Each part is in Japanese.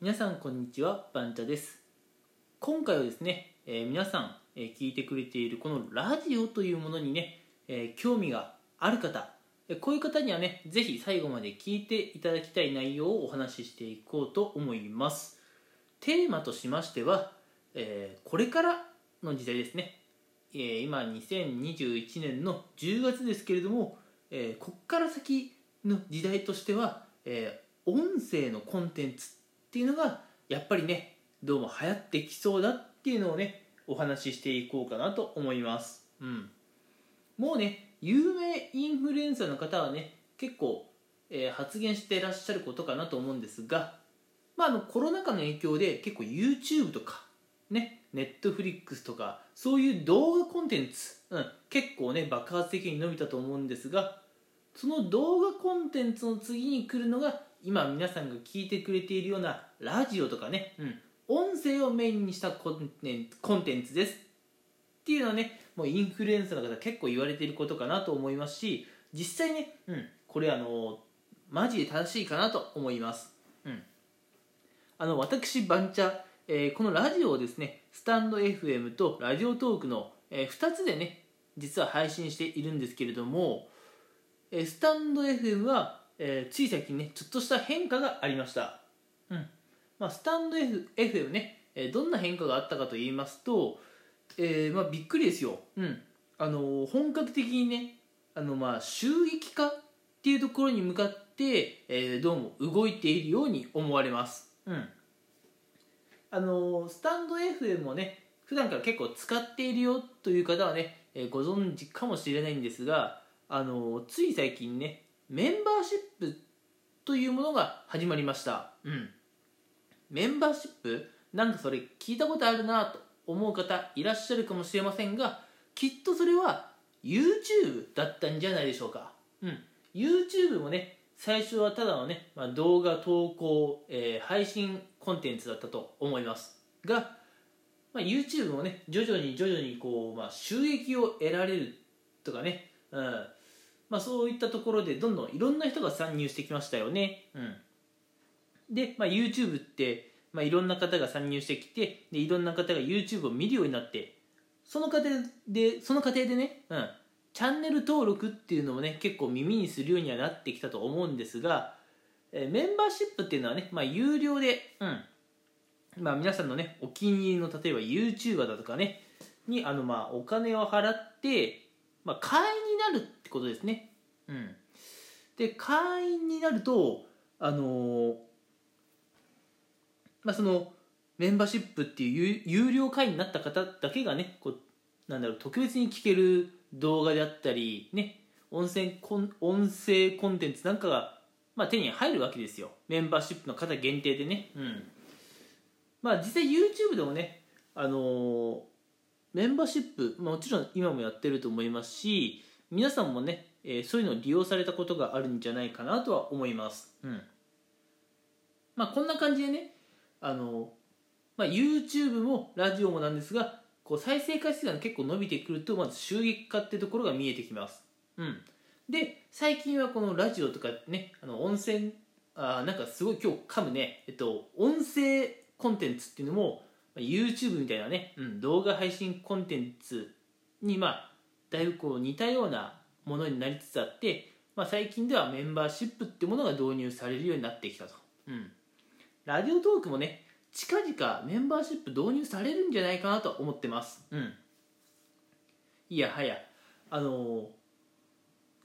皆さんこんにちはバンチャです。今回はですね、えー皆さん、えー聞いてくれているこのラジオというものにね、えー興味がある方こういう方にはねぜひ最後まで聞いていただきたい内容をお話ししていこうと思います。テーマとしましては、えこれからの時代ですね、えー今2021年の10月ですけれども、えこっから先の時代としては、え音声のコンテンツっていうのがやっぱりねどうも流行ってきそうだっていうのをねお話ししていこうかなと思います、うん、もうね有名インフルエンサーの方はね結構、えー発言してらっしゃることかなと思うんですが、まあ、あのコロナ禍の影響で結構 YouTube とかね Netflix とかそういう動画コンテンツ、うん、結構ね爆発的に伸びたと思うんですがその動画コンテンツの次に来るのが今皆さんが聞いてくれているようなラジオとかね、うん、音声をメインにしたコンテンツコンテンツですっていうのはねもうインフルエンサーの方結構言われていることかなと思いますし実際ね、うん、これあのマジで正しいかなと思います、うん、あの私バンチャ、えーこのラジオをですねスタンド FM とラジオトークの、え2つでね実は配信しているんですけれどもえースタンド FM は、えーつい最近ねちょっとした変化がありました、うん。まあ、スタンド F FM ね、えーどんな変化があったかと言いますと、えーまあ、びっくりですよ、うん。あのー本格的にねあの、まあ、収益化っていうところに向かって、えーどうも動いているように思われます、うん。あのースタンド FM をね普段から結構使っているよという方はね、えーご存知かもしれないんですがあのつい最近ねメンバーシップというものが始まりました、うん、メンバーシップなんかそれ聞いたことあるなと思う方いらっしゃるかもしれませんがきっとそれは YouTube だったんじゃないでしょうか、うん、YouTube もね最初はただのね、まあ、動画投稿、えー配信コンテンツだったと思いますが、まあ、YouTube もね徐々に徐々にこう、まあ、収益を得られるとかね、うん。まあ、そういったところでどんどんいろんな人が参入してきましたよね、うん、で、まあ、YouTube って、まあ、いろんな方が参入してきてでいろんな方が YouTube を見るようになってその過程でその過程でね、うん、チャンネル登録っていうのもね結構耳にするようにはなってきたと思うんですが、えーメンバーシップっていうのはね、まあ、有料で、うんまあ、皆さんのねお気に入りの例えば YouTuber だとかねにあのまあお金を払って、まあ、会員になるってことですね、うん、で会員になるとあのーまあそのメンバーシップっていう有有料会員になった方だけがねこうなんだろう特別に聞ける動画であったりね音声コン音声コンテンツなんかが、まあ、手に入るわけですよ。メンバーシップの方限定でね。うん。まあ実際 YouTube でもねあのーメンバーシップ、まあ、もちろん今もやってると思いますし皆さんもね、えーそういうのを利用されたことがあるんじゃないかなとは思います。うん。まあこんな感じでねあのまあ、YouTube もラジオもなんですがこう再生回数が結構伸びてくるとまず収益化ってところが見えてきます、うん、で最近はこのラジオとかねあの音声あーなんかすごい今日噛むね、えっと、音声コンテンツっていうのもまあ YouTube みたいなね、うん、動画配信コンテンツにまあだいぶこう似たようなものになりつつあって、まあ、最近ではメンバーシップってものが導入されるようになってきたと、うん、ラジオトークもね近々メンバーシップ導入されるんじゃないかなと思ってます。うん。いやはや。あのー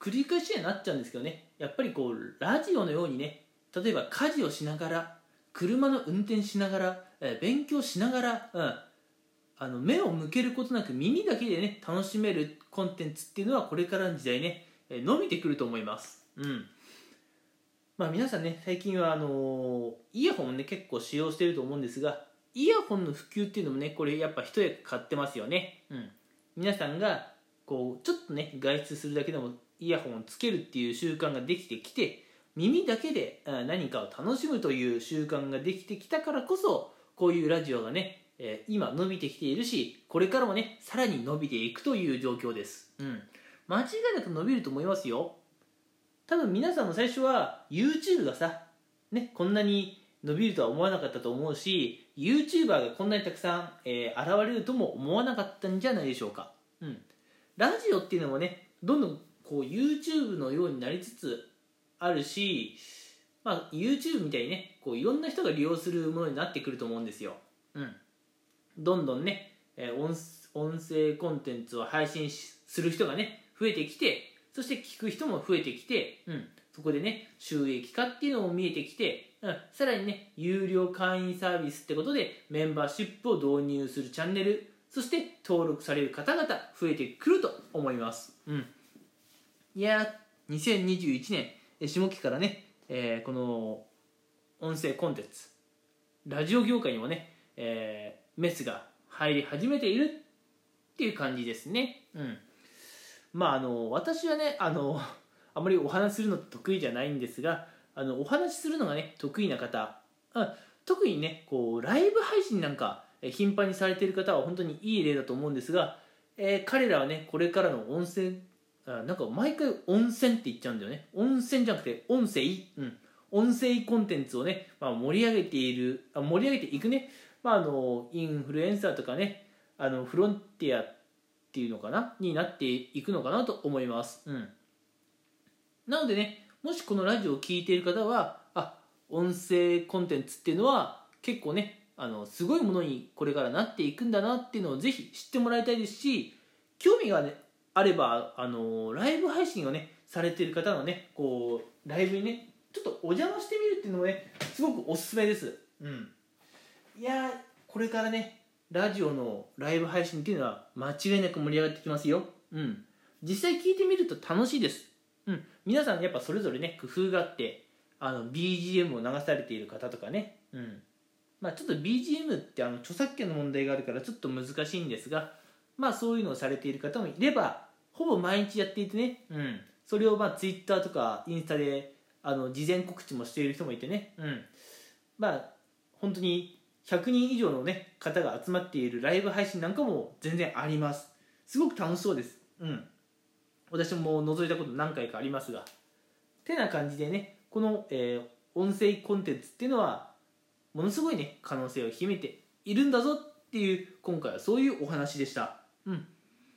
繰り返しにはなっちゃうんですけどね。やっぱりこうラジオのようにね例えば家事をしながら車の運転しながら、えー勉強しながら、うん、あの目を向けることなく耳だけでね楽しめるコンテンツっていうのはこれからの時代ね、えー伸びてくると思います。うん。まあ皆さんね最近はあのーイヤホンをね結構使用してると思うんですがイヤホンの普及っていうのもねこれやっぱ一役買ってますよね。うん。皆さんがこうちょっとね外出するだけでもイヤホンをつけるっていう習慣ができてきて耳だけであ何かを楽しむという習慣ができてきたからこそこういうラジオがね、えー今伸びてきているしこれからもねさらに伸びていくという状況です。うん。間違いなく伸びると思いますよ。多分皆さんも最初は YouTube がさ、ね、こんなに、伸びるとは思わなかったと思うし YouTuber がこんなにたくさん、えー、現れるとも思わなかったんじゃないでしょうか、うん、ラジオっていうのもねどんどんこう YouTube のようになりつつあるし、まあ、YouTube みたいにねこういろんな人が利用するものになってくると思うんですよ、うん、どんどんね、えー、音音声コンテンツを配信する人がね増えてきてそして聞く人も増えてきて、うん、そこでね収益化っていうのも見えてきて、うん、さらにね有料会員サービスってことでメンバーシップを導入するチャンネルそして登録される方々増えてくると思います、うん、いや2021年下期からね、えー、この音声コンテンツラジオ業界にもね、えー、メスが入り始めているっていう感じですね。うん。まああの私はねあの あまりお話するの得意じゃないんですがあのお話しするのがね得意な方、うん、特にねこうライブ配信なんか頻繁にされている方は本当にいい例だと思うんですが、えー、彼らはねこれからの温泉なんか毎回温泉って言っちゃうんだよね。温泉じゃなくて音声、うん、音声コンテンツをね、まあ、盛り上げているあ盛り上げていくね、まあ、あのインフルエンサーとかねあのフロンティアっていうのかな？になっていくのかなと思います、うん、なのでねもしこのラジオを聴いている方はあ音声コンテンツっていうのは結構ねあのすごいものにこれからなっていくんだなっていうのをぜひ知ってもらいたいですし興味が、ね、あればあのライブ配信をねされてる方のねこうライブにねちょっとお邪魔してみるっていうのもねすごくおすすめです、うん、いやこれからねラジオのライブ配信っていうのは間違いなく盛り上がってきますよ。うん。実際聞いてみると楽しいです。うん。皆さんやっぱそれぞれね、工夫があって、あの、BGM を流されている方とかね。うん。まあちょっと BGM ってあの著作権の問題があるからちょっと難しいんですが、まあそういうのをされている方もいれば、ほぼ毎日やっていてね、うん。それをまあ Twitter とかインスタであの事前告知もしている人もいてね、うん。まあ本当に100人以上の、ね、方が集まっているライブ配信なんかも全然あります。すごく楽しそうです。うん。私も覗いたこと何回かありますが。てな感じでねこの、えー、音声コンテンツっていうのはものすごいね可能性を秘めているんだぞっていう今回はそういうお話でした。うん。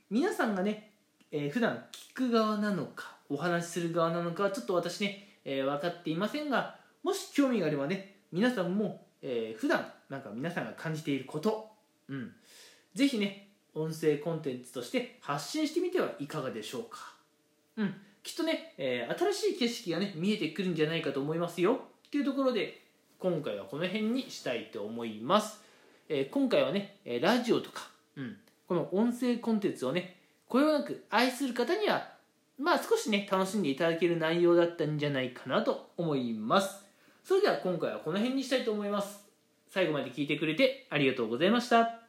皆さんがね、えー、普段聞く側なのかお話しする側なのかちょっと私ね、えー、分かっていませんがもし興味があればね皆さんもえー、普段なんか皆さんが感じていること、うん、ぜひね音声コンテンツとして発信してみてはいかがでしょうか、うん、きっとね、えー、新しい景色がね見えてくるんじゃないかと思いますよ。っていうところで今回はこの辺にしたいと思います、えー、今回はねラジオとか、うん、この音声コンテンツをねこれをなく愛する方にはまあ少しね楽しんでいただける内容だったんじゃないかなと思います。それでは今回はこの辺にしたいと思います。最後まで聞いてくれてありがとうございました。